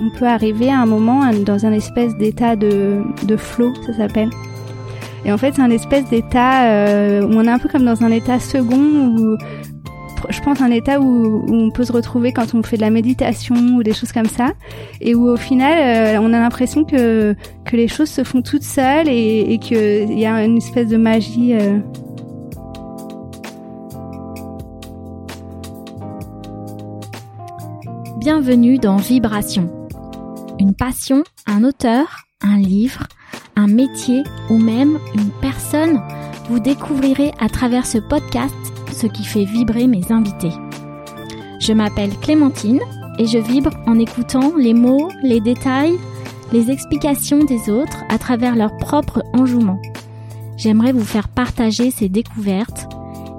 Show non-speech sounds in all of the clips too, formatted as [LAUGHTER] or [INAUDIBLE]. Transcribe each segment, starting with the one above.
On peut arriver à un moment dans un espèce d'état de, de flow, ça s'appelle. Et en fait, c'est un espèce d'état euh, où on est un peu comme dans un état second où je pense un état où, on peut se retrouver quand on fait de la méditation ou des choses comme ça et où au final euh, on a l'impression que que les choses se font toutes seules et, qu'il y a une espèce de magie euh. Bienvenue dans Vibration. Une passion, un auteur, un livre, un métier ou même une personne, vous découvrirez à travers ce podcast ce qui fait vibrer mes invités. Je m'appelle Clémentine et je vibre en écoutant les mots, les détails, les explications des autres à travers leur propre enjouement. J'aimerais vous faire partager ces découvertes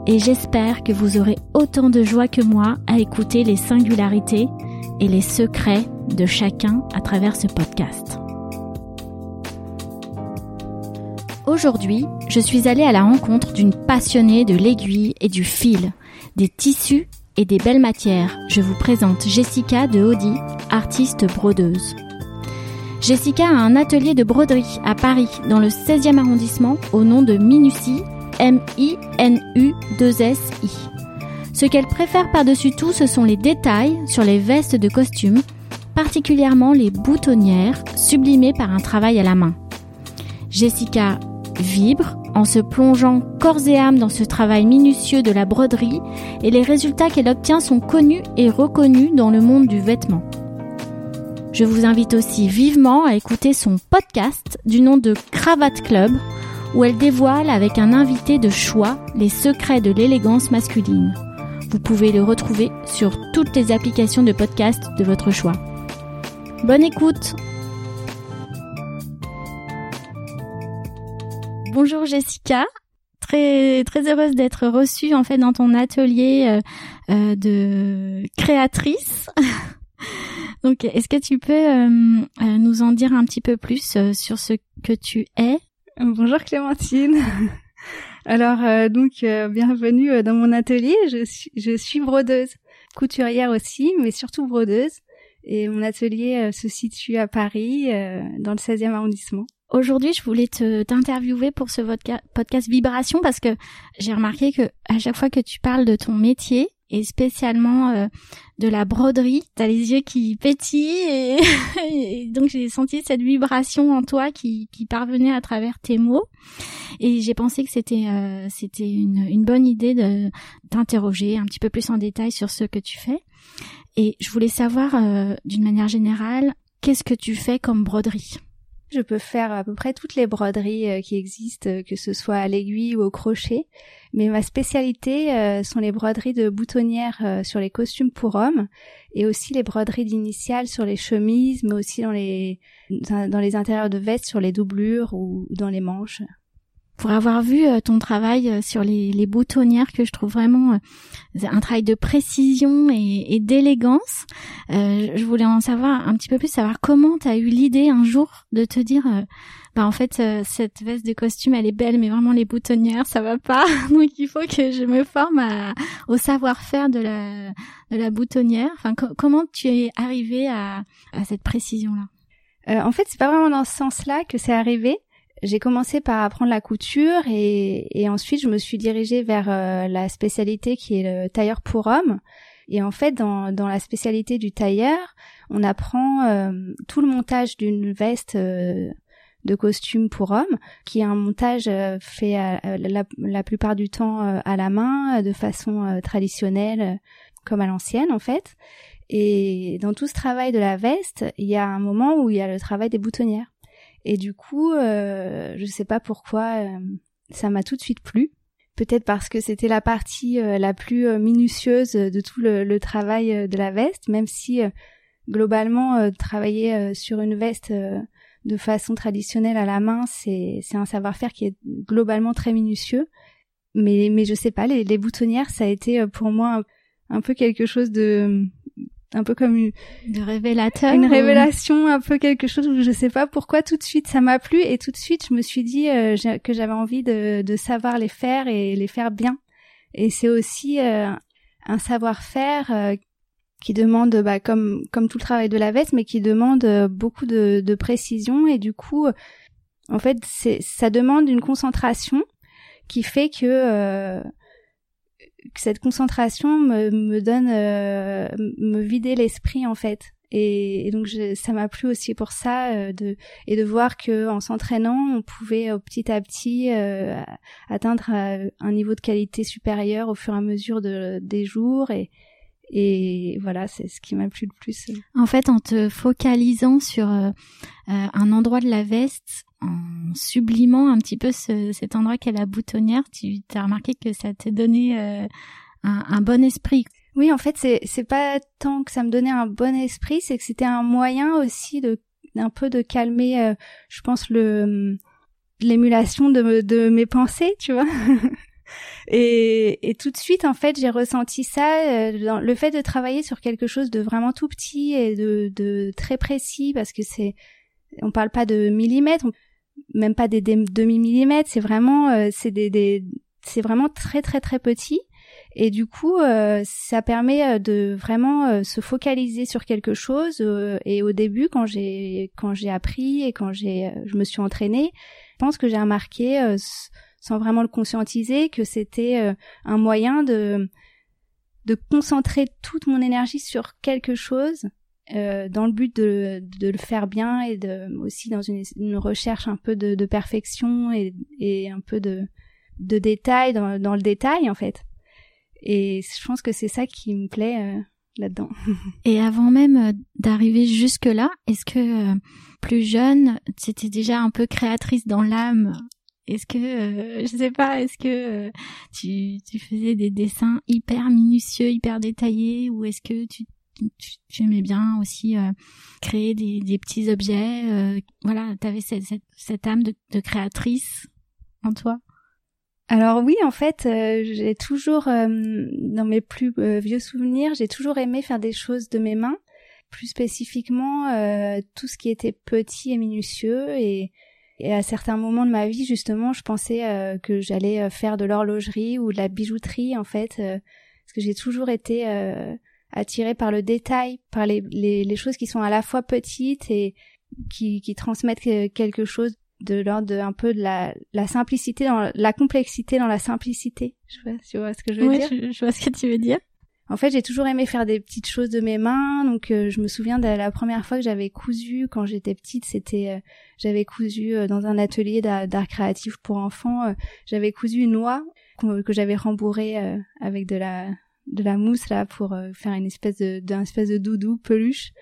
et j'espère que vous aurez autant de joie que moi à écouter les singularités et les secrets de chacun à travers ce podcast. Aujourd'hui, je suis allée à la rencontre d'une passionnée de l'aiguille et du fil, des tissus et des belles matières. Je vous présente Jessica de Audi, artiste brodeuse. Jessica a un atelier de broderie à Paris, dans le 16e arrondissement, au nom de Minuci, M-I-N-U-2-S-I. Ce qu'elle préfère par-dessus tout, ce sont les détails sur les vestes de costume, particulièrement les boutonnières, sublimées par un travail à la main. Jessica vibre en se plongeant corps et âme dans ce travail minutieux de la broderie et les résultats qu'elle obtient sont connus et reconnus dans le monde du vêtement. Je vous invite aussi vivement à écouter son podcast du nom de Cravate Club où elle dévoile avec un invité de choix les secrets de l'élégance masculine. Vous pouvez le retrouver sur toutes les applications de podcast de votre choix. Bonne écoute Bonjour Jessica, très très heureuse d'être reçue en fait dans ton atelier euh, euh, de créatrice. [LAUGHS] Donc, est-ce que tu peux euh, nous en dire un petit peu plus sur ce que tu es? Bonjour Clémentine. Alors donc bienvenue dans mon atelier. Je suis je suis brodeuse, couturière aussi, mais surtout brodeuse. Et mon atelier se situe à Paris, dans le 16e arrondissement. Aujourd'hui, je voulais te t'interviewer pour ce podcast Vibration parce que j'ai remarqué que à chaque fois que tu parles de ton métier et spécialement euh, de la broderie, t'as les yeux qui pétillent [LAUGHS] et, donc j'ai senti cette vibration en toi qui, qui parvenait à travers tes mots. Et j'ai pensé que c'était euh, c'était une, une bonne idée de un petit peu plus en détail sur ce que tu fais. Et je voulais savoir euh, d'une manière générale qu'est-ce que tu fais comme broderie? Je peux faire à peu près toutes les broderies euh, qui existent, euh, que ce soit à l'aiguille ou au crochet. Mais ma spécialité euh, sont les broderies de boutonnières sur les costumes pour hommes et aussi les broderies d'initiales sur les chemises, mais aussi dans les dans les intérieurs de vestes sur les doublures ou dans les manches pour avoir vu euh, ton travail euh, sur les, les, boutonnières que je trouve vraiment euh, un travail de précision et, et d'élégance. je voulais en savoir un petit peu plus, savoir comment tu as eu l'idée un jour de te dire, bah en fait cette veste de costume elle est belle, mais vraiment les boutonnières ça va pas, [LAUGHS] donc il faut que je me forme à, au savoir-faire de la, de la boutonnière. Enfin comment tu es arrivé à, à cette précision là En fait c'est pas vraiment dans ce sens-là que c'est arrivé j'ai commencé par apprendre la couture et, et, ensuite je me suis dirigée vers euh, la spécialité qui est le tailleur pour hommes. Et en fait, dans, dans la spécialité du tailleur, on apprend euh, tout le montage d'une veste euh, de costume pour homme, qui est un montage fait la, la, plupart du temps à la main, de façon traditionnelle, comme à l'ancienne en fait. Et dans tout ce travail de la veste, il y a un moment où il y a le travail des boutonnières. Et du coup, euh, je sais pas pourquoi, euh, ça m'a tout de suite plu. Peut-être parce que c'était la partie euh, la plus euh, minutieuse de tout le, travail de la veste, même si globalement travailler sur une veste de façon traditionnelle à la main, c'est un savoir-faire qui est globalement très minutieux. Mais mais je sais pas, les boutonnières, ça a été pour moi un peu quelque chose de un peu comme une, révélateur, une révélation, un peu quelque chose où je sais pas pourquoi tout de suite ça m'a plu et tout de suite je me suis dit euh, que j'avais envie de, de, savoir les faire et les faire bien. Et c'est aussi euh, un savoir-faire qui demande, bah, comme comme tout le travail de la veste, mais qui demande beaucoup de, de précision et du coup, en fait, c'est ça demande une concentration qui fait que cette concentration me, me donne me vider l'esprit en fait. Et, donc ça m'a plu aussi pour ça euh, de et de voir que en s'entraînant on pouvait euh, petit à petit euh, atteindre un niveau de qualité supérieur au fur et à mesure de, des jours et et voilà, c'est ce qui m'a plu le plus. En fait, en te focalisant sur un endroit de la veste, en sublimant un petit peu ce, cet endroit qu'est la boutonnière, tu as remarqué que ça t'a donné un, un, bon esprit. Oui, en fait, c'est c'est pas tant que ça me donnait un bon esprit, c'est que c'était un moyen aussi de un peu de calmer, euh, je pense le l'émulation de de mes pensées, tu vois. [LAUGHS] et, et tout de suite, en fait, j'ai ressenti ça, euh, le fait de travailler sur quelque chose de vraiment tout petit et de, de très précis, parce que c'est, on parle pas de millimètres, même pas des, demi millimètres, c'est vraiment, euh, c'est des, des c'est vraiment très très très petit. Et du coup, euh, ça permet euh, de vraiment euh, se focaliser sur quelque chose. et au début, quand j'ai quand j'ai appris et quand j'ai je me suis entraînée, je pense que j'ai remarqué, sans vraiment le conscientiser, que c'était un moyen de de concentrer toute mon énergie sur quelque chose dans le but de, de le faire bien et de aussi dans une, une recherche un peu de, perfection et, et un peu de de détail dans, dans le détail en fait. Et je pense que c'est ça qui me plaît euh, là-dedans. [LAUGHS] Et avant même euh, d'arriver jusque-là, est-ce que euh, plus jeune, tu étais déjà un peu créatrice dans l'âme Est-ce que, je sais pas, est-ce que tu, tu faisais des dessins hyper minutieux, hyper détaillés, ou est-ce que tu, tu, aimais bien aussi créer des, des, petits objets Voilà, tu avais cette, cette, cette, âme de, de créatrice en toi? Alors oui, en fait, euh, j'ai toujours, euh, dans mes plus euh, vieux souvenirs, j'ai toujours aimé faire des choses de mes mains, plus spécifiquement tout ce qui était petit et minutieux. Et, et, à certains moments de ma vie, justement, je pensais que j'allais faire de l'horlogerie ou de la bijouterie, en fait, parce que j'ai toujours été attirée par le détail, par les, les, les, choses qui sont à la fois petites et qui, qui transmettent quelque chose de l'ordre de un peu de la, la simplicité dans la complexité dans la simplicité. Je vois, tu vois ce que je veux dire? je, vois ce que tu veux dire. En fait, j'ai toujours aimé faire des petites choses de mes mains. Donc, euh, je me souviens de la première fois que j'avais cousu quand j'étais petite. C'était, euh, j'avais cousu euh, dans un atelier d'art créatif pour enfants. j'avais cousu une noix que j'avais rembourrée avec de la de la mousse là pour faire une espèce de d'un espèce de doudou peluche.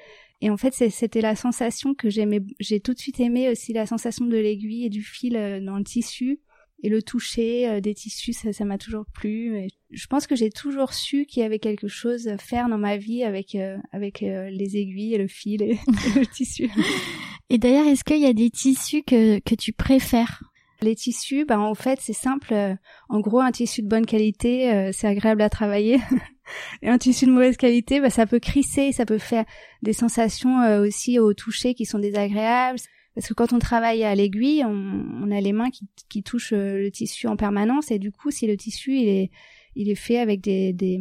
Et en fait, c'était la sensation que j'aimais. J'ai tout de suite aimé aussi la sensation de l'aiguille et du fil euh, dans le tissu et le toucher euh, des tissus. Ça, m'a toujours plu. Et je pense que j'ai toujours su qu'il y avait quelque chose à faire dans ma vie avec euh, avec les aiguilles et le fil [LAUGHS] et, le tissu. Et d'ailleurs, est-ce qu'il y a des tissus que que tu préfères? Les tissus, bah en fait c'est simple. En gros, un tissu de bonne qualité, c'est agréable à travailler. [LAUGHS] Et un tissu de mauvaise qualité, bah, ça peut crisser, ça peut faire des sensations euh, aussi au toucher qui sont désagréables. Parce que quand on travaille à l'aiguille, on, on, a les mains qui, qui touchent euh, le tissu en permanence et du coup, si le tissu il est il est fait avec des, des,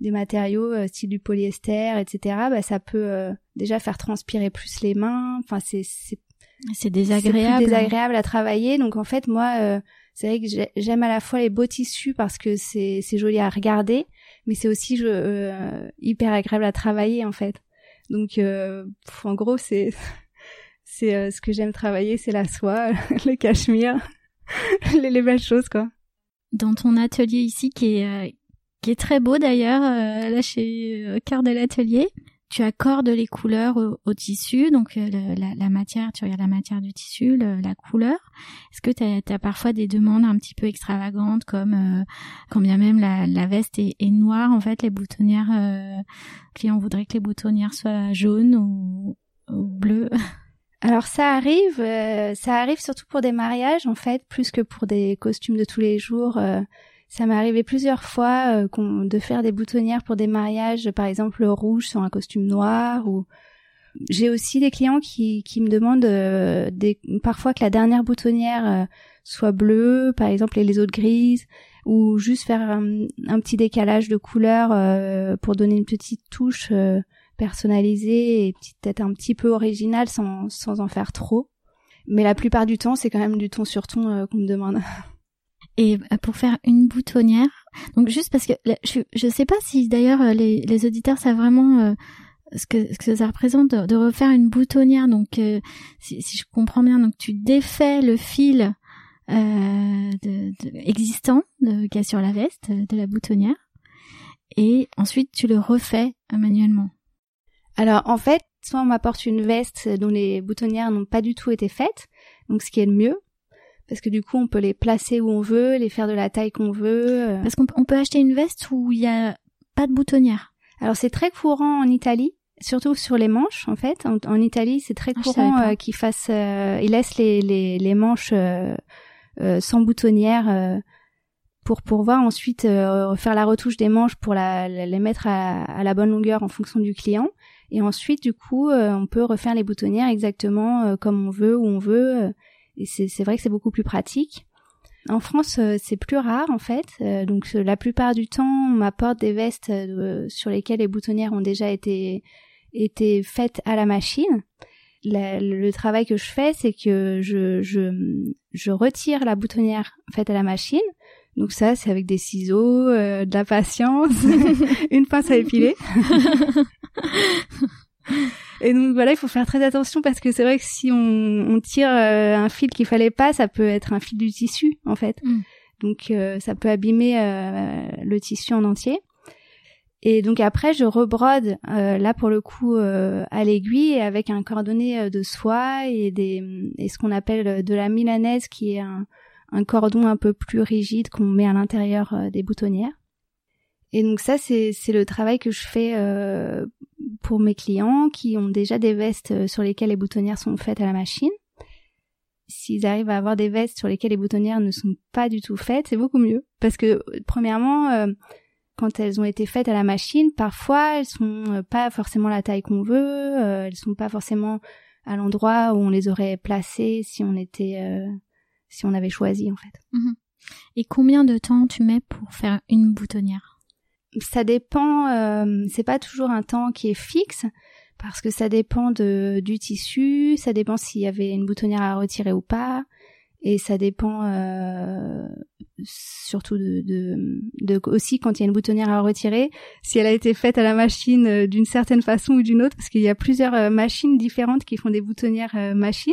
des matériaux euh, style du polyester, etc. Bah, ça peut déjà faire transpirer plus les mains. Enfin, c'est c'est désagréable. désagréable à travailler. Donc en fait, moi, c'est vrai que j'aime à la fois les beaux tissus parce que c'est c'est joli à regarder, mais c'est aussi je, euh, hyper agréable à travailler en fait. Donc euh, en gros c'est [LAUGHS] c'est euh, ce que j'aime travailler, c'est la soie, [LAUGHS] le cachemire, [LAUGHS] les, les, belles choses quoi. Dans ton atelier ici qui est qui est très beau d'ailleurs, là chez au cœur de l'atelier, tu accordes les couleurs au, tissu, donc euh, la, la, matière, tu regardes la matière du tissu, la couleur. Est-ce que tu as, parfois des demandes un petit peu extravagantes, comme euh, quand bien même la, la veste est, est, noire, en fait, les boutonnières, euh, client voudrait que les boutonnières soient jaunes ou, ou bleues? [LAUGHS] alors ça arrive, euh, ça arrive surtout pour des mariages en fait, plus que pour des costumes de tous les jours. Ça m'est arrivé plusieurs fois euh, de faire des boutonnières pour des mariages, par exemple rouge sur un costume noir ou j'ai aussi des clients qui, qui me demandent des, parfois que la dernière boutonnière soit bleue, par exemple, et les autres grises, ou juste faire un, petit décalage de couleur pour donner une petite touche personnalisée et peut-être un petit peu originale sans, sans en faire trop. Mais la plupart du temps, c'est quand même du ton sur ton qu'on me demande. [LAUGHS] Et euh, pour faire une boutonnière, donc juste parce que je je sais pas si d'ailleurs euh, les, les auditeurs savent vraiment euh, ce que ce que ça représente de, refaire une boutonnière. Donc si, si, je comprends bien, donc tu défais le fil euh, de, de, existant qu'il y a sur la veste de la boutonnière et ensuite tu le refais manuellement. Alors en fait, soit on m'apporte une veste dont les boutonnières n'ont pas du tout été faites, donc ce qui est le mieux, parce que du coup on peut les placer où on veut, les faire de la taille qu'on veut. Euh. Parce qu'on peut acheter une veste où il y a pas de boutonnière. Alors c'est très courant en Italie, surtout sur les manches en fait. En, Italie c'est très ah, courant euh, qu'ils fassent, euh, ils laissent les les, les manches euh, sans boutonnière pour pouvoir ensuite faire la retouche des manches pour la, les mettre à, à, la bonne longueur en fonction du client. Et ensuite, du coup, on peut refaire les boutonnières exactement comme on veut, où on veut. Et c'est vrai que c'est beaucoup plus pratique. En France, euh, c'est plus rare en fait. Euh, donc la plupart du temps, on m'apporte des vestes euh, sur lesquelles les boutonnières ont déjà été été faites à la machine. le travail que je fais, c'est que je, je, je retire la boutonnière faite à la machine. Donc ça, c'est avec des ciseaux, de la patience, [LAUGHS] une pince à épiler. [LAUGHS] Et donc voilà, il faut faire très attention parce que c'est vrai que si on, on tire euh, un fil qu'il fallait pas, ça peut être un fil du tissu en fait. Mm. Donc euh, ça peut abîmer euh, le tissu en entier. Et donc après, je rebrode là pour le coup à l'aiguille avec un cordonnet de soie et des et ce qu'on appelle de la milanaise qui est un, un cordon un peu plus rigide qu'on met à l'intérieur des boutonnières. Et donc ça, c'est le travail que je fais euh, pour mes clients qui ont déjà des vestes euh, sur lesquelles les boutonnières sont faites à la machine. S'ils arrivent à avoir des vestes sur lesquelles les boutonnières ne sont pas du tout faites, c'est beaucoup mieux. Parce que premièrement, euh, quand elles ont été faites à la machine, parfois elles sont pas forcément la taille qu'on veut, elles sont pas forcément à l'endroit où on les aurait placées si on était, si on avait choisi en fait. Mhm. Et combien de temps tu mets pour faire une boutonnière? Ça dépend, euh, c'est pas toujours un temps qui est fixe parce que ça dépend de, du tissu, ça dépend s'il y avait une boutonnière à retirer ou pas, et ça dépend euh, surtout de, de, de, aussi quand il y a une boutonnière à retirer, si elle a été faite à la machine euh, d'une certaine façon ou d'une autre, parce qu'il y a plusieurs euh, machines différentes qui font des boutonnières euh, machines.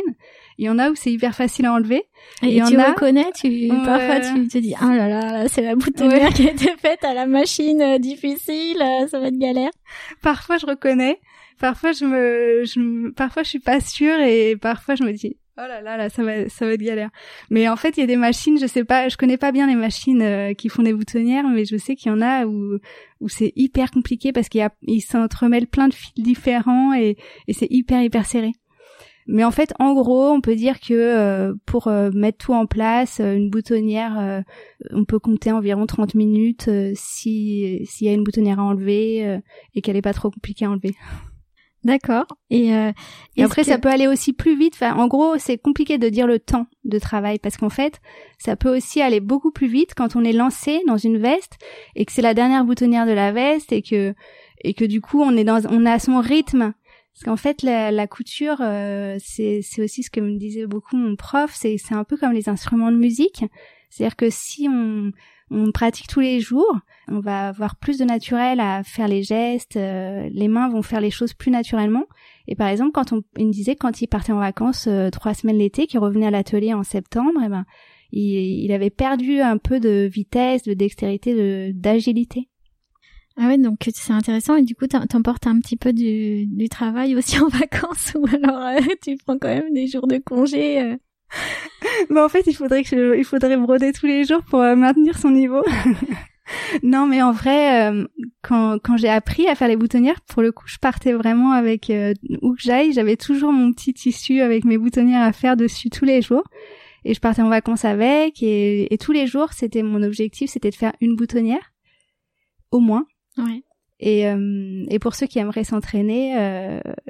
Il y en a où c'est hyper facile à enlever. Et, tu reconnais, tu parfois tu te dis ah là là, c'est la boutonnière qui a été faite à la machine difficile, ça va être galère. Parfois je reconnais, parfois je me, je, parfois je suis pas sûre et parfois je me dis Oh là là là, ça va, ça va être galère. Mais en fait, il y a des machines, je sais pas, je connais pas bien les machines euh, qui font des boutonnières, mais je sais qu'il y en a où où c'est hyper compliqué parce qu'il y a, ils s'entremêlent plein de fils différents et et c'est hyper hyper serré. Mais en fait, en gros, on peut dire que euh, pour euh, mettre tout en place, une boutonnière, on peut compter environ 30 minutes si s'il y a une boutonnière à enlever et qu'elle est pas trop compliquée à enlever. D'accord. Et, euh, et après, ça peut aller aussi plus vite. Enfin, en gros, c'est compliqué de dire le temps de travail parce qu'en fait, ça peut aussi aller beaucoup plus vite quand on est lancé dans une veste et que c'est la dernière boutonnière de la veste et que et que du coup, on est dans, on a son rythme. Parce qu'en fait, la, la couture, euh, c'est c'est aussi ce que me disait beaucoup mon prof. C'est c'est un peu comme les instruments de musique. C'est-à-dire que si on on pratique tous les jours, on va avoir plus de naturel à faire les gestes, euh, les mains vont faire les choses plus naturellement. Et par exemple, quand on, il me disait quand il partait en vacances euh, trois semaines l'été, qu'il revenait à l'atelier en septembre, eh ben il, il, avait perdu un peu de vitesse, de dextérité, de d'agilité. Ah ouais, donc c'est intéressant et du coup t'emportes un petit peu du, du travail aussi [LAUGHS] en vacances ou alors euh, tu prends quand même des jours de congé mais [LAUGHS] en fait, il faudrait que il faudrait broder tous les jours pour euh, maintenir son niveau. [LAUGHS] non, mais en vrai, euh, quand, quand j'ai appris à faire les boutonnières, pour le coup, je partais vraiment avec euh, où que j'aille, j'avais toujours mon petit tissu avec mes boutonnières à faire dessus tous les jours. Et je partais en vacances avec, et, et tous les jours, c'était mon objectif, c'était de faire une boutonnière, au moins. Ouais. Et, et pour ceux qui aimeraient s'entraîner,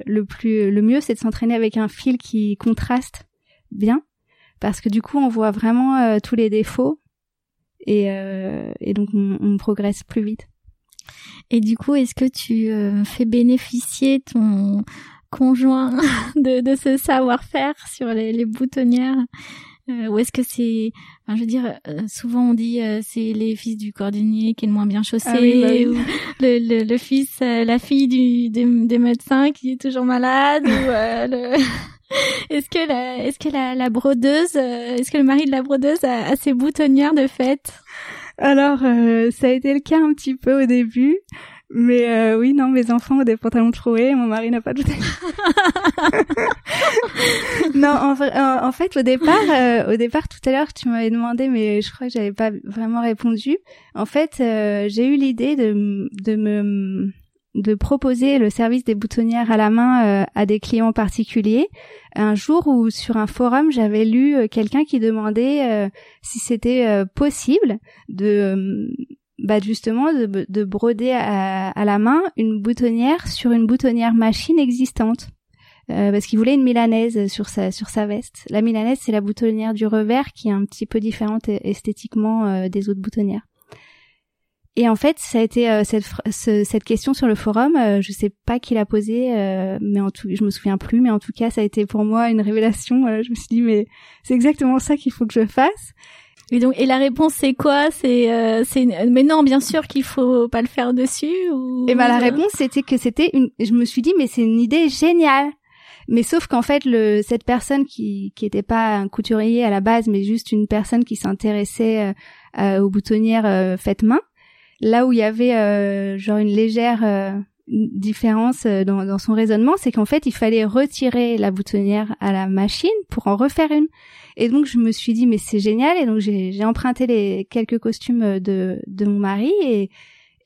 le plus, le mieux, c'est de s'entraîner avec un fil qui contraste bien, parce que du coup, on voit vraiment tous les défauts et, et donc on, on progresse plus vite. Et du coup, est-ce que tu fais bénéficier ton conjoint [LAUGHS] de, de ce savoir-faire sur les, les boutonnières euh, ou est-ce que c'est, enfin, je veux dire, euh, souvent on dit euh, c'est les fils du cordonnier qui est le moins bien chaussé, ah bah ou le, le, le, fils, euh, la fille du, des, des, médecins qui est toujours malade, ou le... [LAUGHS] est-ce que la, est-ce que la, la brodeuse, est-ce que le mari de la brodeuse a, a ses boutonnières de fête? Alors, ça a été le cas un petit peu au début. Mais euh, oui, non, mes enfants ont des pantalons troués, mon mari n'a pas de [LAUGHS] non, en, fait, au départ, euh, au départ, tout à l'heure, tu m'avais demandé, mais je crois que j'avais pas vraiment répondu. En fait, euh, j'ai eu l'idée de, de me de proposer le service des boutonnières à la main à des clients particuliers. Un jour où sur un forum, j'avais lu quelqu'un qui demandait si c'était possible de bah justement de, de broder à, à, la main une boutonnière sur une boutonnière machine existante. Euh, parce qu'il voulait une milanaise sur sa sur sa veste. La milanaise, c'est la boutonnière du revers qui est un petit peu différente esthétiquement euh, des autres boutonnières. Et en fait, ça a été euh, cette cette question sur le forum. Euh, je sais pas qui l'a posée, mais en tout, je me souviens plus. Mais en tout cas, ça a été pour moi une révélation. je me suis dit, mais c'est exactement ça qu'il faut que je fasse. Et donc, et la réponse c'est quoi? C'est, euh, c'est, mais non, bien sûr qu'il faut pas le faire dessus. Ou... Et ben la réponse c'était que c'était une. Je me suis dit mais c'est une idée géniale. Mais sauf qu'en fait, le, cette personne qui qui était pas un couturier à la base, mais juste une personne qui s'intéressait euh, euh aux boutonnières euh, faites main, là où il y avait euh, genre une légère différence dans, dans son raisonnement, c'est qu'en fait, il fallait retirer la boutonnière à la machine pour en refaire une. Et donc je me suis dit mais c'est génial. Et donc j'ai emprunté les quelques costumes de de mon mari et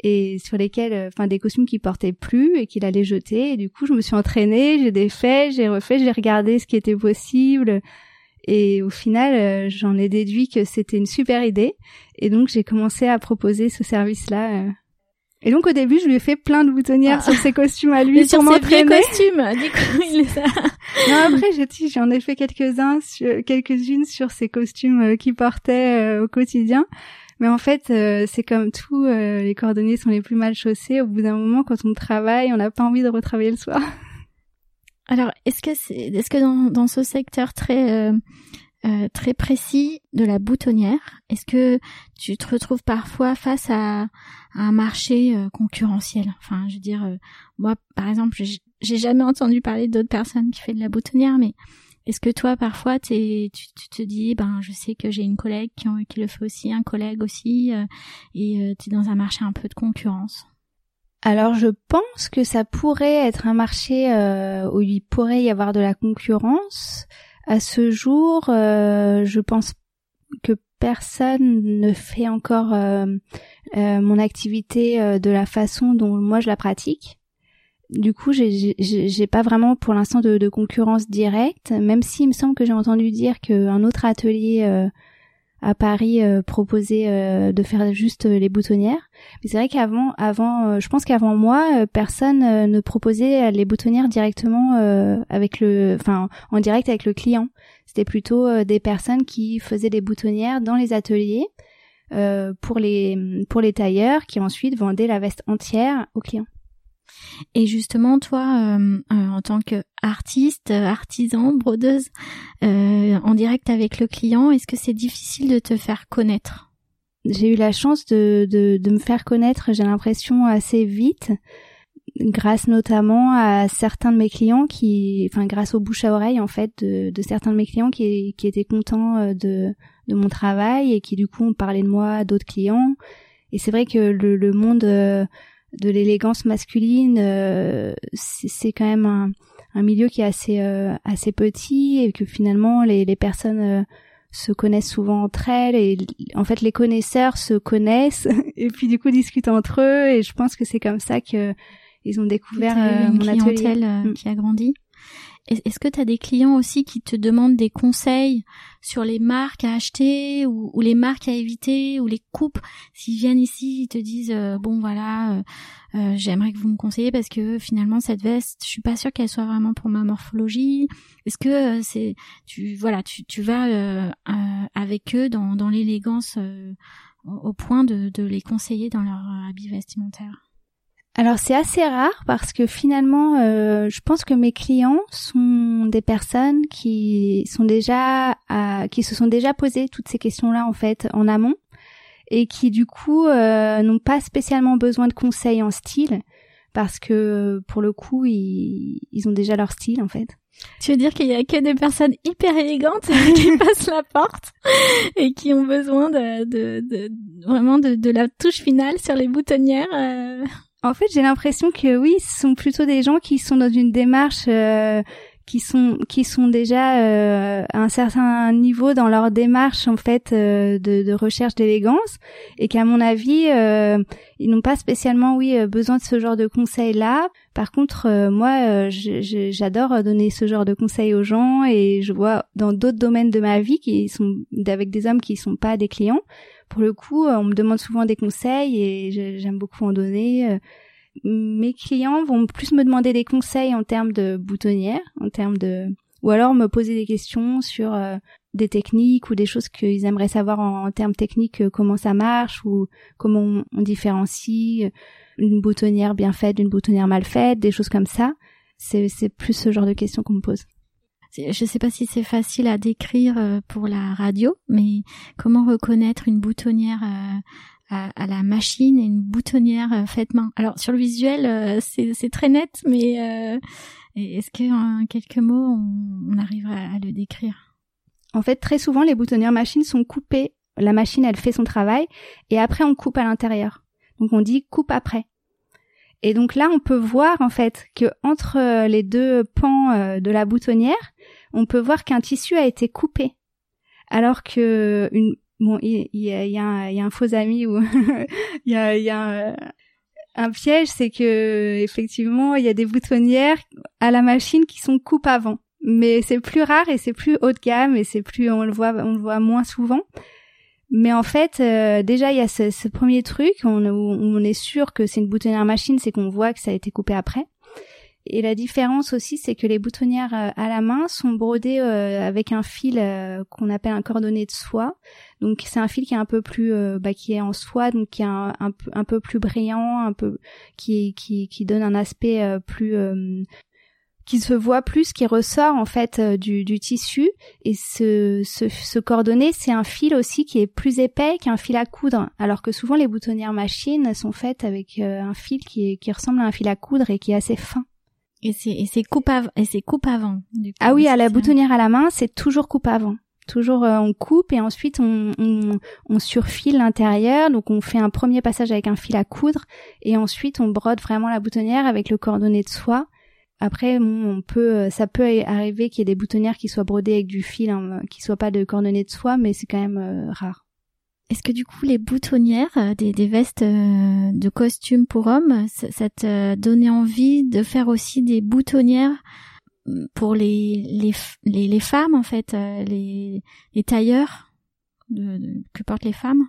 et sur lesquels enfin des costumes qu'il portait plus et qu'il allait jeter. Et du coup je me suis entraînée, j'ai défait, j'ai refait, j'ai regardé ce qui était possible et au final euh, j'en ai déduit que c'était une super idée et donc j'ai commencé à proposer ce service là euh, et donc au début, je lui ai fait plein de boutonnières ah. sur ses costumes à [LAUGHS] lui Mais pour m'entraîner. costumes, du coup, [LAUGHS] il les a... non, après j'ai j'en ai fait quelques-uns, quelques-unes sur ses costumes euh, qu'il portait au quotidien. Mais en fait, euh, c'est comme tout, les cordonniers sont les plus mal chaussés. Au bout d'un moment, quand on travaille, on n'a pas envie de retravailler le soir. [LAUGHS] Alors, est-ce que c'est, est-ce que dans, ce secteur très euh, très précis de la boutonnière. Est-ce que tu te retrouves parfois face à, un marché euh, concurrentiel? Enfin, je veux dire, euh, moi, par exemple, j'ai jamais entendu parler d'autres personnes qui font de la boutonnière, mais est-ce que toi, parfois, tu, te dis, ben, je sais que j'ai une collègue qui, qui, le fait aussi, un collègue aussi, et tu es dans un marché un peu de concurrence? Alors je pense que ça pourrait être un marché où il pourrait y avoir de la concurrence. À ce jour, euh, je pense que personne ne fait encore euh, euh, mon activité de la façon dont moi je la pratique. Du coup, j'ai pas vraiment pour l'instant de, de, concurrence directe, même s'il me semble que j'ai entendu dire qu'un autre atelier à Paris euh, proposer euh, de faire juste euh, les boutonnières. Mais c'est vrai qu'avant, avant, je pense qu'avant moi, personne ne proposait les boutonnières directement avec le, enfin, en direct avec le client. C'était plutôt des personnes qui faisaient des boutonnières dans les ateliers pour les pour les tailleurs, qui ensuite vendaient la veste entière aux clients. Et justement, toi, euh, euh, en tant qu'artiste, artisan, brodeuse, euh, en direct avec le client, est-ce que c'est difficile de te faire connaître? J'ai eu la chance de, de, de me faire connaître, j'ai l'impression, assez vite, grâce notamment à certains de mes clients qui, enfin, grâce au bouche à oreille, en fait, de, de certains de mes clients qui, qui étaient contents de, de mon travail et qui, du coup, ont parlé de moi à d'autres clients. Et c'est vrai que le, le monde de l'élégance masculine, euh, c'est quand même un, un, milieu qui est assez euh, assez petit et que finalement les, les personnes euh, se connaissent souvent entre elles et en fait les connaisseurs se connaissent [LAUGHS] et puis du coup discutent entre eux et je pense que c'est comme ça que ils ont découvert mon atelier mm. qui a grandi. Est-ce que tu as des clients aussi qui te demandent des conseils sur les marques à acheter ou, les marques à éviter ou les coupes? S'ils viennent ici, ils te disent euh, bon voilà, euh, euh, j'aimerais que vous me conseillez parce que finalement cette veste, je suis pas sûre qu'elle soit vraiment pour ma morphologie. Est-ce que c'est tu voilà tu, tu vas avec eux dans, l'élégance au point de les conseiller dans leur habit vestimentaire? Alors c'est assez rare parce que finalement, euh, je pense que mes clients sont des personnes qui sont déjà, qui se sont déjà posées toutes ces questions-là en fait en amont et qui du coup euh, n'ont pas spécialement besoin de conseils en style parce que pour le coup ils, ils ont déjà leur style en fait. Tu veux dire qu'il y a que des personnes hyper élégantes qui [LAUGHS] passent la porte et qui ont besoin de, de, de vraiment de, de, la touche finale sur les boutonnières. Euh... En fait, j'ai l'impression que oui, ce sont plutôt des gens qui sont dans une démarche euh, qui sont qui sont déjà euh, à un certain niveau dans leur démarche en fait euh, de, de, recherche d'élégance et qu'à mon avis ils n'ont pas spécialement oui besoin de ce genre de conseils là. Par contre, moi, j'adore donner ce genre de conseils aux gens et je vois dans d'autres domaines de ma vie qui sont avec des hommes qui sont pas des clients pour le coup, euh, on me demande souvent des conseils et j'aime beaucoup en donner. Euh. Mes clients vont plus me demander des conseils en termes de boutonnière, en termes de, ou alors me poser des questions sur euh, des techniques ou des choses qu'ils aimeraient savoir en, termes techniques, comment ça marche ou comment on, on, différencie une boutonnière bien faite d'une boutonnière mal faite, des choses comme ça. C'est plus ce genre de questions qu'on me pose je ne sais pas si c'est facile à décrire euh, pour la radio, mais comment reconnaître une boutonnière euh, à, la machine et une boutonnière euh, faite main? Alors sur le visuel, c'est très net, mais est-ce qu'en quelques mots, on, arrive à, le décrire? En fait, très souvent, les boutonnières machines sont coupées. La machine, elle fait son travail, et après, on coupe à l'intérieur. Donc on dit coupe après. Et donc là, on peut voir en fait que entre les deux pans de la boutonnière, on peut voir qu'un tissu a été coupé, alors que bon, il y, a, un faux ami ou [LAUGHS] il y a, y a un, piège, c'est que effectivement il y a des boutonnières à la machine qui sont coupes avant, mais c'est plus rare et c'est plus haut de gamme et c'est plus on le voit on le voit moins souvent. Mais en fait, euh, déjà, il y a ce, ce premier truc, on, on est sûr que c'est une boutonnière machine, c'est qu'on voit que ça a été coupé après. Et la différence aussi, c'est que les boutonnières euh, à la main sont brodées euh, avec un fil euh, qu'on appelle un cordonnet de soie. Donc c'est un fil qui est un peu plus, bah, qui est en soie, donc qui est un, peu, un peu plus brillant, un peu qui qui, qui donne un aspect plus qui se voit plus, qui ressort en fait du, du tissu. Et ce, ce, ce cordonnet, c'est un fil aussi qui est plus épais qu'un fil à coudre. Alors que souvent les boutonnières machines sont faites avec un fil qui, est, qui ressemble à un fil à coudre et qui est assez fin. Et c'est c'est coupe avant et c'est coupe avant. ah oui, à la boutonnière à la main, c'est toujours coupe avant. Toujours euh, on coupe et ensuite on, on, on surfile l'intérieur. Donc on fait un premier passage avec un fil à coudre et ensuite on brode vraiment la boutonnière avec le cordonnet de soie. Après, on peut, euh, ça peut arriver qu'il y ait des boutonnières qui soient brodées avec du fil, hein, qui soient pas de cordonnet de soie, mais c'est quand même euh, rare. Est-ce que du coup les boutonnières euh, des, vestes euh, de costume pour hommes, ça, te donnait envie de faire aussi des boutonnières mm, pour les les, les, femmes en fait, euh, les, les tailleurs que portent les femmes?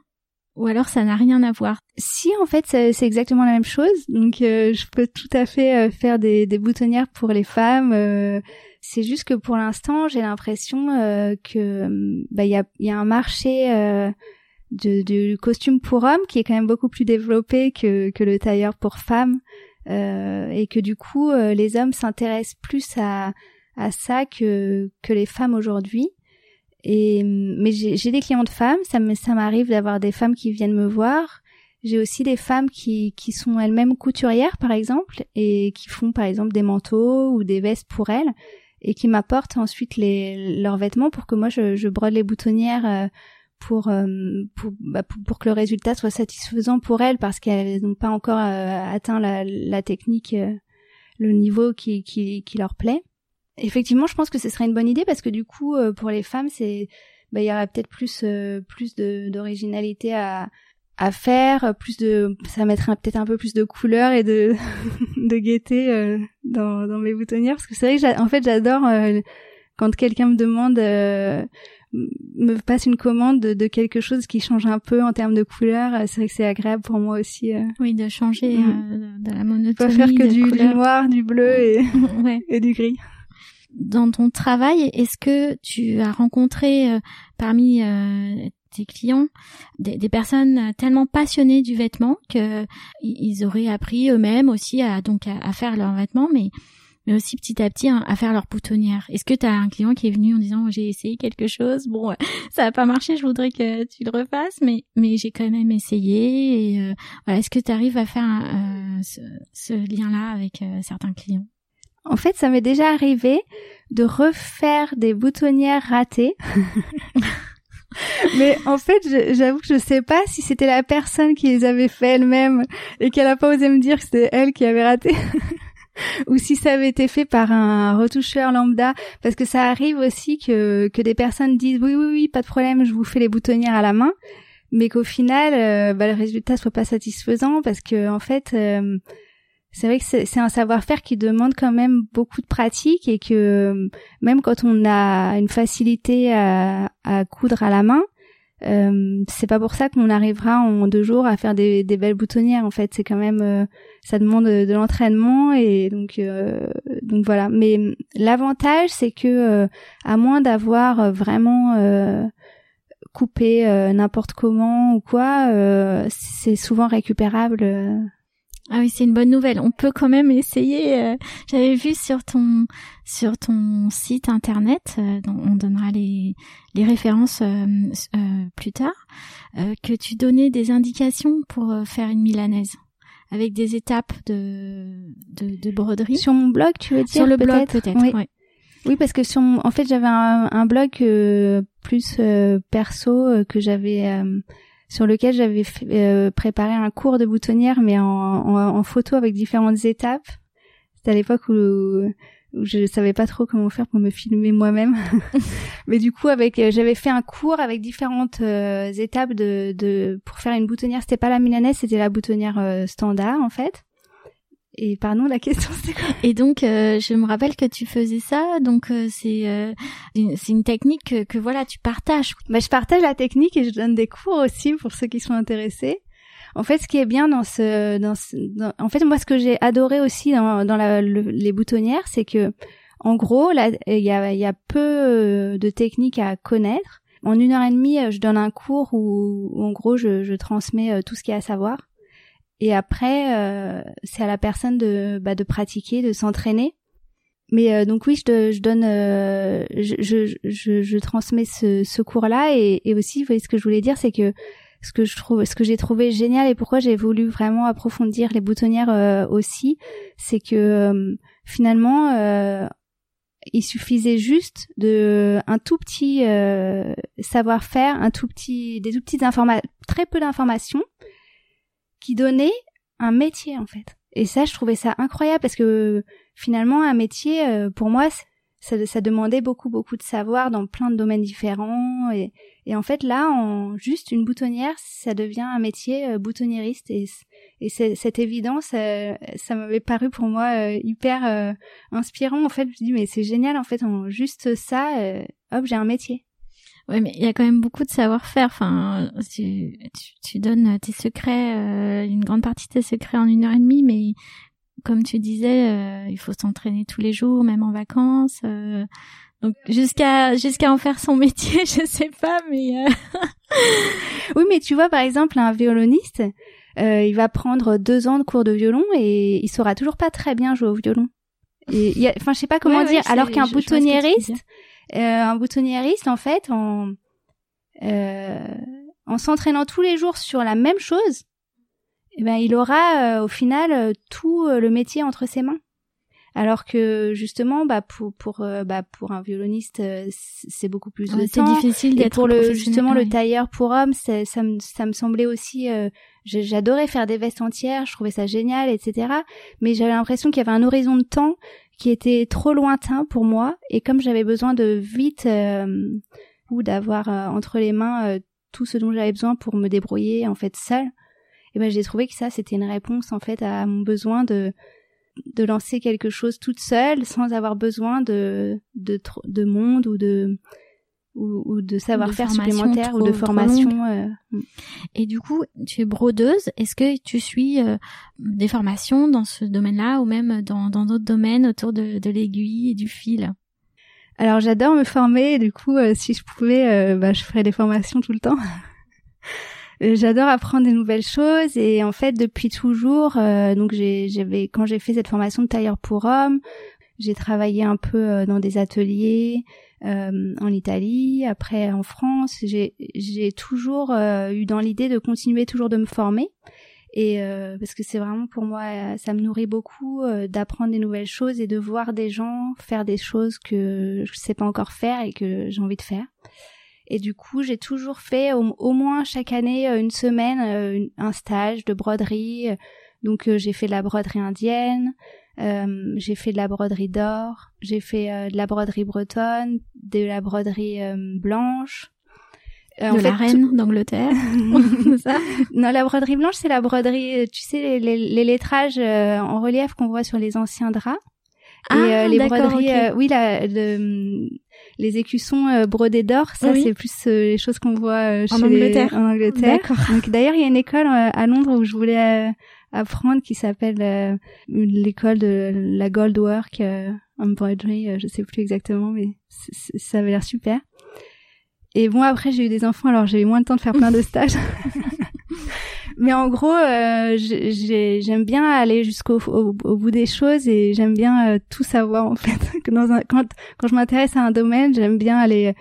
Ou alors ça n'a rien à voir Si en fait c'est exactement la même chose, donc je peux tout à fait faire des, des boutonnières pour les femmes. c'est juste que pour l'instant j'ai l'impression que mm, bah il y a, y a un marché de, du costume pour hommes qui est quand même beaucoup plus développé que, que le tailleur pour femmes euh, et que du coup euh, les hommes s'intéressent plus à, à ça que, que les femmes aujourd'hui. Et mais j'ai des clientes femmes, ça ça m'arrive d'avoir des femmes qui viennent me voir. J'ai aussi des femmes qui qui sont elles-mêmes couturières par exemple et qui font par exemple des manteaux ou des vestes pour elles et qui m'apportent ensuite les leurs vêtements pour que moi je, je brode les boutonnières euh, pour, euh, bah, pour, pour, que le résultat soit satisfaisant pour elles parce qu'elles n'ont pas encore euh, atteint la, la technique, le niveau qui, qui, qui, leur plaît. Effectivement, je pense que ce serait une bonne idée parce que du coup, pour les femmes, c'est bah, il y aurait peut-être plus plus d'originalité à, à faire, plus de, ça mettrait peut-être un peu plus de couleur et de [LAUGHS] de gaieté euh, dans dans mes boutonnières parce que c'est vrai que en fait j'adore euh, quand quelqu'un me demande me passe une commande de, quelque chose qui change un peu en termes de couleur, c'est vrai que c'est agréable pour moi aussi. Oui, de changer mm. de la monotonie. Pas faire que du, du, noir, du bleu et, [LAUGHS] et du gris dans ton travail, est-ce que tu as rencontré euh, parmi euh, tes clients des, des, personnes tellement passionnées du vêtement que ils auraient appris eux-mêmes aussi à donc à, faire leurs vêtements, mais mais aussi petit à petit hein, à faire leur boutonnière. Est-ce que tu as un client qui est venu en disant j'ai essayé quelque chose, bon [LAUGHS] ça a pas marché, je voudrais que tu le refasses, mais mais j'ai quand même essayé. Euh, voilà, est-ce que tu arrives à faire ce, ce lien-là avec certains clients? En fait, ça m'est déjà arrivé de refaire des boutonnières ratées. [LAUGHS] Mais en fait, j'avoue que je sais pas si c'était la personne qui les avait fait elle-même et qu'elle a pas osé me dire que c'était elle qui avait raté. [LAUGHS] ou si ça avait été fait par un retoucheur lambda, parce que ça arrive aussi que, que des personnes disent oui, oui, oui, pas de problème, je vous fais les boutonnières à la main, mais qu'au final, euh, bah, le résultat soit pas satisfaisant parce que en fait, euh, c'est vrai que c'est un savoir-faire qui demande quand même beaucoup de pratique et que euh, même quand on a une facilité à, à coudre à la main, euh, c'est pas pour ça qu'on arrivera en deux jours à faire des, des belles boutonnières. En fait, c'est quand même euh, ça demande de, l'entraînement et donc euh, donc voilà. Mais l'avantage, c'est que à moins d'avoir vraiment coupé n'importe comment ou quoi, c'est souvent récupérable ah oui, c'est une bonne nouvelle. On peut quand même essayer. Euh, j'avais vu sur ton sur ton site internet, euh, on donnera les les références euh, plus tard, que tu donnais des indications pour faire une milanaise avec des étapes de de, de broderie. Sur mon blog, tu veux dire Sur le blog peut-être? Oui. Oui, parce que sur en fait j'avais un, un blog plus perso que j'avais sur lequel j'avais euh, préparé un cours de boutonnière, mais en, photo avec différentes étapes. C'était à l'époque où, où, je savais pas trop comment faire pour me filmer moi-même. [LAUGHS] mais du coup, avec euh, j'avais fait un cours avec différentes euh, étapes de, de pour faire une boutonnière. C'était pas la milanaise, c'était la boutonnière standard en fait. Et pardon, la question c'est quoi? Et donc, euh, je me rappelle que tu faisais ça. Donc, euh, c'est euh, c'est une technique que, voilà, tu partages. Bah, je partage la technique et je donne des cours aussi pour ceux qui sont intéressés. En fait, ce qui est bien dans ce, dans, en fait, moi, ce que j'ai adoré aussi dans, dans la, les boutonnières, c'est que, en gros, il y a, y a peu de techniques à connaître. En une heure et demie, je donne un cours où, où en gros, je, je transmets tout ce qu'il y a à savoir. Et après, euh, c'est à la personne de, bah, de pratiquer, de s'entraîner. Mais euh, donc oui, je, je donne, euh, je, je, je, je, transmets ce, ce cours-là et, et, aussi, vous voyez, ce que je voulais dire, c'est que ce que je trouve, ce que j'ai trouvé génial et pourquoi j'ai voulu vraiment approfondir les boutonnières aussi, c'est que finalement, il suffisait juste de un tout petit savoir-faire, un tout petit, des tout petites informations, très peu d'informations qui donnait un métier en fait. Et ça, je trouvais ça incroyable parce que finalement, un métier, euh, pour moi, ça, demandait beaucoup, beaucoup de savoir dans plein de domaines différents. Et, en fait, là, en juste une boutonnière, ça devient un métier euh, boutonniériste. Et, et cette évidence, euh, ça m'avait paru pour moi hyper inspirant. En fait, je me dis, mais c'est génial, en fait, en juste ça, hop, j'ai un métier. Ouais, mais il y a quand même beaucoup de savoir-faire. Enfin, tu, tu, donnes tes secrets, euh, une grande partie de tes secrets en une heure et demie, mais comme tu disais, euh, il faut s'entraîner tous les jours, même en vacances. Euh, donc jusqu'à jusqu'à en faire son [LAUGHS] métier, je sais pas, mais [LAUGHS] oui, mais tu vois, par exemple, un violoniste, il va prendre deux ans de cours de violon et il saura toujours pas très bien jouer au violon. Enfin, je sais pas comment dire. alors qu'un boutonniériste euh, un boutonniériste, en fait, en, euh, en s'entraînant tous les jours sur la même chose, eh ben, il aura euh, au final tout le métier entre ses mains. Alors que justement, bah pour pour bah pour un violoniste, c'est beaucoup plus de temps. C'est difficile d'être pour le justement le tailleur pour homme, ça me ça me semblait aussi. J'adorais faire des vestes entières, je trouvais ça génial, etc. Mais j'avais l'impression qu'il y avait un horizon de temps qui était trop lointain pour moi et comme j'avais besoin de vite euh, ou d'avoir euh, entre les mains euh, tout ce dont j'avais besoin pour me débrouiller en fait seule. Et ben j'ai trouvé que ça c'était une réponse en fait à mon besoin de de lancer quelque chose toute seule sans avoir besoin de de de monde ou de ou, de savoir-faire supplémentaire ou de formation. Euh, mm. Et du coup, tu es brodeuse. Est-ce que tu suis euh, des formations dans ce domaine-là ou même dans d'autres domaines autour de, de l'aiguille et du fil? Alors j'adore me former. Du coup, euh, si je pouvais, bah, je ferais des formations tout le temps. [LAUGHS] j'adore apprendre des nouvelles choses et en fait depuis toujours donc j'avais quand j'ai fait cette formation de tailleur pour hommes j'ai travaillé un peu dans des ateliers euh, en Italie, après en France. J'ai toujours euh, eu dans l'idée de continuer toujours de me former. Et euh, parce que c'est vraiment pour moi, ça me nourrit beaucoup d'apprendre des nouvelles choses et de voir des gens faire des choses que je sais pas encore faire et que j'ai envie de faire. Et du coup, j'ai toujours fait au, moins chaque année une semaine un stage de broderie. Donc j'ai fait de la broderie indienne, euh, j'ai fait de la broderie d'or, j'ai fait euh, de la broderie bretonne, de la broderie euh, blanche. de la reine d'Angleterre, [LAUGHS] [LAUGHS] ça Non, la broderie blanche, c'est la broderie, tu sais, les, les, lettrages en relief qu'on voit sur les anciens draps. Ah, et les broderies, oui, la, les écussons brodés d'or, ça c'est plus les choses qu'on voit chez en Angleterre. en Angleterre. Donc d'ailleurs, il y a une école à Londres où je voulais apprendre qui s'appelle euh, l'école de la Goldwork euh, Embroidery, euh, je sais plus exactement, mais ça avait l'air super. Et bon, après, j'ai eu des enfants, alors j'ai eu moins de temps de faire plein de [LAUGHS] stages. [LAUGHS] mais en gros, euh, j'aime bien aller jusqu'au au, bout des choses et j'aime bien tout savoir en fait. [LAUGHS] Dans un, quand, quand je m'intéresse à un domaine, j'aime bien aller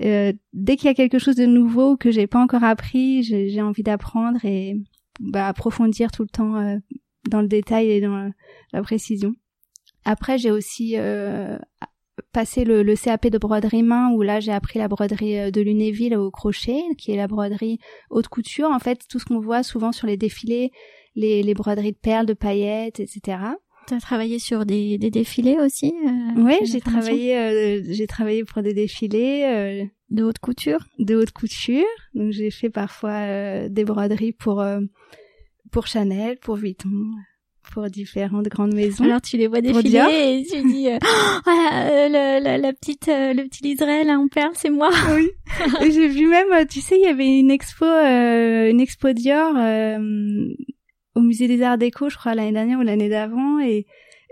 dès qu'il y a quelque chose de nouveau que j'ai pas encore appris, j'ai envie d'apprendre et bah, approfondir tout le temps euh, dans le détail et dans la, précision. Après, j'ai aussi euh, passé le, le, CAP de broderie main où là j'ai appris la broderie euh, de Lunéville au crochet, qui est la broderie haute couture. En fait, tout ce qu'on voit souvent sur les défilés, les, les broderies de perles, de paillettes, etc. Tu as travaillé sur des, des défilés aussi Oui, j'ai travaillé, j'ai travaillé pour des défilés de haute couture. De haute couture. Donc j'ai fait parfois des broderies pour pour Chanel, pour Vuitton, pour différentes grandes maisons. Alors tu les vois défiler et tu dis euh, voilà euh, la, la, petite euh, le petit liseré là en perles c'est moi. [LAUGHS] Oui. j'ai vu même tu sais il y avait une expo une expo Dior au musée des Arts Déco je crois l'année dernière ou l'année d'avant et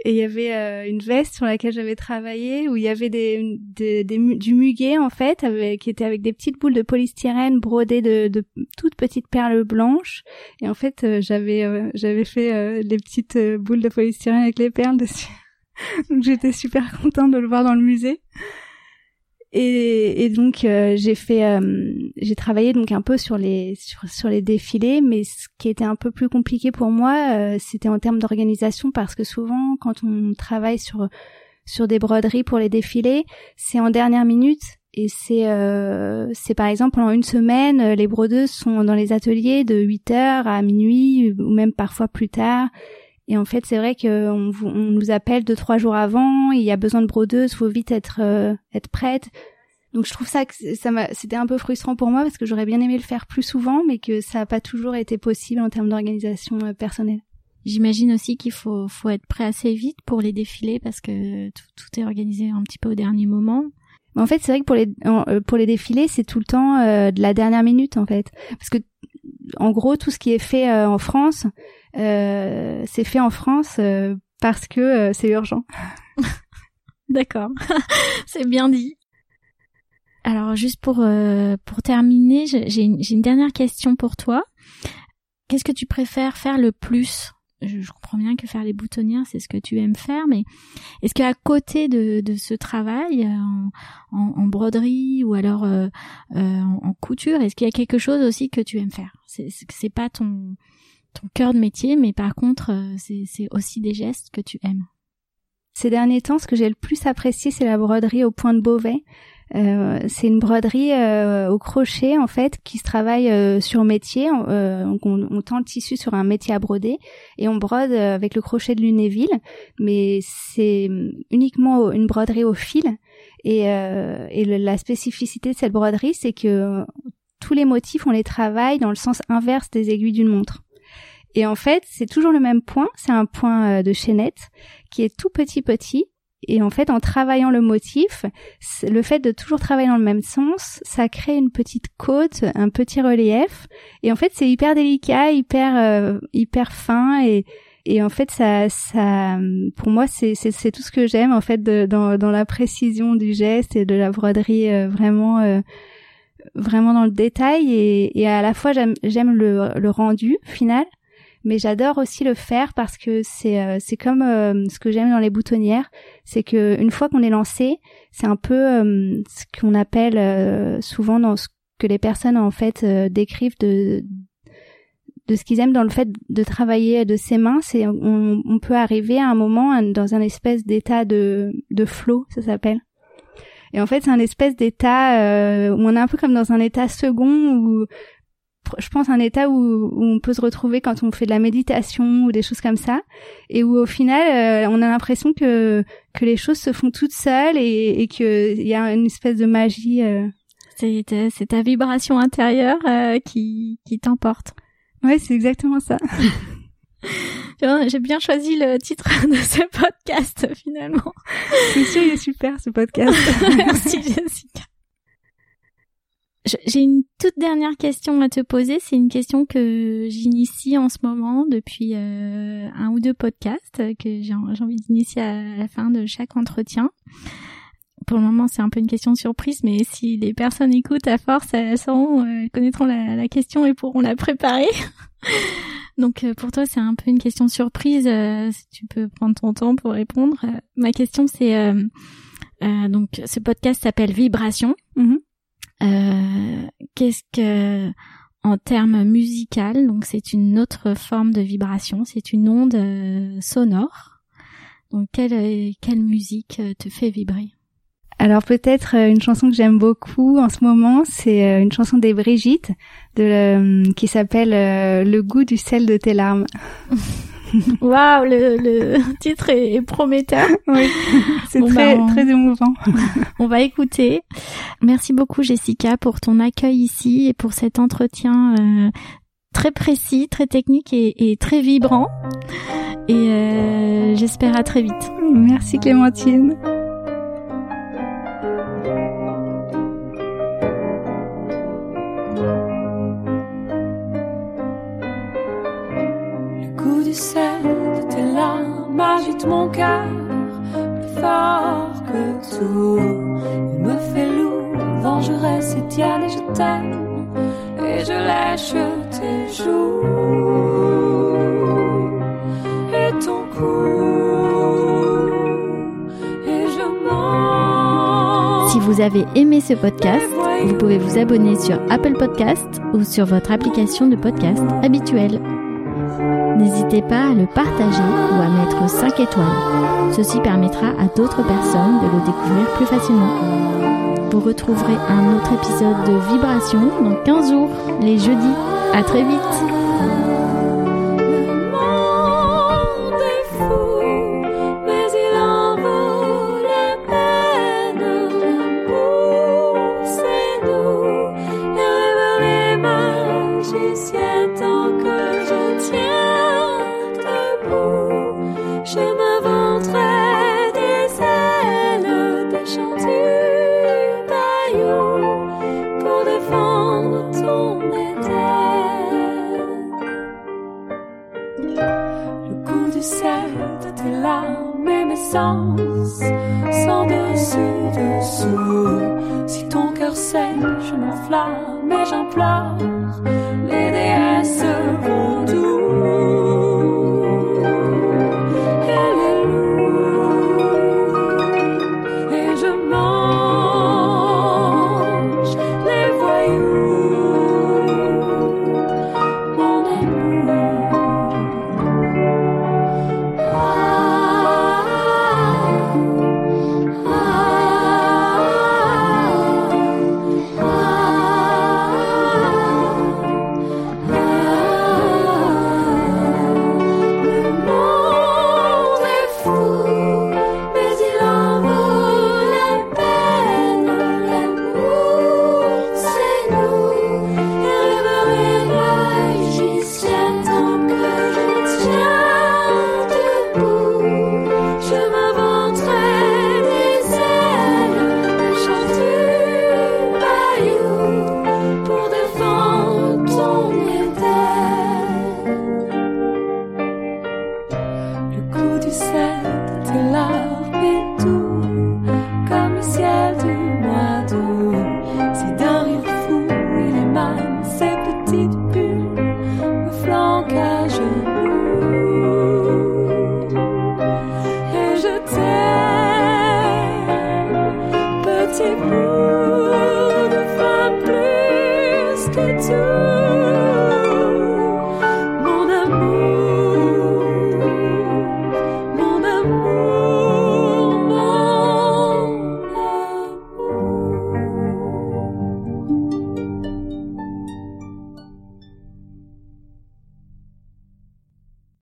et il y avait euh, une veste sur laquelle j'avais travaillé où il y avait des, des, du muguet en fait avec qui était avec des petites boules de polystyrène brodées de, de toutes petites perles blanches. Et en fait euh, j'avais euh, j'avais fait les petites boules de polystyrène avec les perles dessus. [LAUGHS] Donc j'étais super contente de le voir dans le musée et, et donc euh, j'ai fait, euh, j'ai travaillé donc un peu sur les sur, sur, les défilés, mais ce qui était un peu plus compliqué pour moi, euh, c'était en termes d'organisation parce que souvent quand on travaille sur sur des broderies pour les défilés, c'est en dernière minute. Et c'est c'est par exemple pendant une semaine, les brodeuses sont dans les ateliers de 8 heures à minuit ou même parfois plus tard et en fait, c'est vrai qu'on on nous appelle deux trois jours avant, il y a besoin de brodeuse, faut vite être euh, être prête. Donc je trouve ça que ça m'a c'était un peu frustrant pour moi parce que j'aurais bien aimé le faire plus souvent, mais que ça n'a pas toujours été possible en termes d'organisation euh, personnelle. J'imagine aussi qu'il faut faut être prêt assez vite pour les défilés parce que tout, est organisé un petit peu au dernier moment. En fait, c'est vrai que pour les euh, pour les défilés, c'est tout le temps de la dernière minute en fait, parce que en gros tout ce qui est fait en France, euh, c'est fait en France euh, parce que euh, c'est urgent. [LAUGHS] D'accord, [LAUGHS] c'est bien dit. Alors juste pour pour terminer, j'ai une, une dernière question pour toi. Qu'est-ce que tu préfères faire le plus? Je, comprends bien que faire les boutonnières, c'est ce que tu aimes faire, mais est-ce qu'à côté de, de ce travail en, en, broderie ou alors euh, en, en, couture, est-ce qu'il y a quelque chose aussi que tu aimes faire? C'est pas ton ton cœur de métier, mais par contre, euh, c'est aussi des gestes que tu aimes. Ces derniers temps, ce que j'ai le plus apprécié, c'est la broderie au point de Beauvais. Euh, c'est une broderie euh, au crochet en fait qui se travaille sur métier. on, on, tend le tissu sur un métier à broder et on brode avec le crochet de Lunéville, mais c'est uniquement une broderie au fil. Et, et la spécificité de cette broderie, c'est que tous les motifs, on les travaille dans le sens inverse des aiguilles d'une montre. Et en fait, c'est toujours le même point, c'est un point euh, de chaînette qui est tout petit petit. Et en fait, en travaillant le motif, le fait de toujours travailler dans le même sens, ça crée une petite côte, un petit relief. Et en fait, c'est hyper délicat, hyper euh, hyper fin et et en fait, ça, ça, pour moi, c'est tout ce que j'aime en fait dans dans la précision du geste et de la broderie euh, vraiment vraiment dans le détail et, à la fois j'aime le, le rendu final mais j'adore aussi le faire parce que c'est euh, c'est comme euh, ce que j'aime dans les boutonnières, c'est que une fois qu'on est lancé, c'est un peu euh, ce qu'on appelle souvent dans ce que les personnes en fait décrivent de de ce qu'ils aiment dans le fait de travailler de ses mains, c'est on, peut arriver à un moment dans un espèce d'état de de flow, ça s'appelle. Et en fait, c'est un espèce d'état où on est un peu comme dans un état second où je pense, un état où, on peut se retrouver quand on fait de la méditation ou des choses comme ça, et où au final, euh, on a l'impression que que les choses se font toutes seules et, et qu'il y a une espèce de magie. Euh. C'est ta, ta vibration intérieure euh, qui, qui t'emporte. Ouais, c'est exactement ça. [LAUGHS] J'ai bien choisi le titre [LAUGHS] de ce podcast finalement. C'est sûr, il est super ce podcast. [LAUGHS] Merci Jessica. J'ai une toute dernière question à te poser. C'est une question que j'initie en ce moment depuis euh, un ou deux podcasts que j'ai envie d'initier à la fin de chaque entretien. Pour le moment, c'est un peu une question surprise, mais si les personnes écoutent à force, elles sauront, euh, connaîtront la, question et pourront la préparer. [LAUGHS] Donc euh, pour toi, c'est un peu une question surprise. si tu peux prendre ton temps pour répondre. ma question, c'est donc ce podcast s'appelle Vibration. Mm-hmm. Euh, qu'est-ce que en termes musical, donc c'est une autre forme de vibration, c'est une onde euh, sonore. Donc quelle quelle musique euh, te fait vibrer? Alors peut-être une chanson que j'aime beaucoup en ce moment, c'est une chanson des Brigitte de, qui s'appelle Le goût du sel de tes larmes. [LAUGHS] Waouh, le, le, titre est, prometteur. Oui, c'est très, bah, très émouvant. [LAUGHS] on va écouter. Merci beaucoup Jessica pour ton accueil ici et pour cet entretien euh, très précis, très technique et, et très vibrant. Et euh, j'espère à très vite. Merci Clémentine. Du sel de tes larmes agite mon cœur plus fort que tout. Il me fait lourd, vengeresse et tienne et je t'aime et je lèche tes joues et ton cou et je. Si vous avez aimé ce podcast, vous pouvez vous abonner sur Apple Podcast ou sur votre application de podcast habituelle. N'hésitez pas à le partager ou à mettre 5 étoiles. Ceci permettra à d'autres personnes de le découvrir plus facilement. Vous retrouverez un autre épisode de Vibration dans 15 jours, les jeudis. À très vite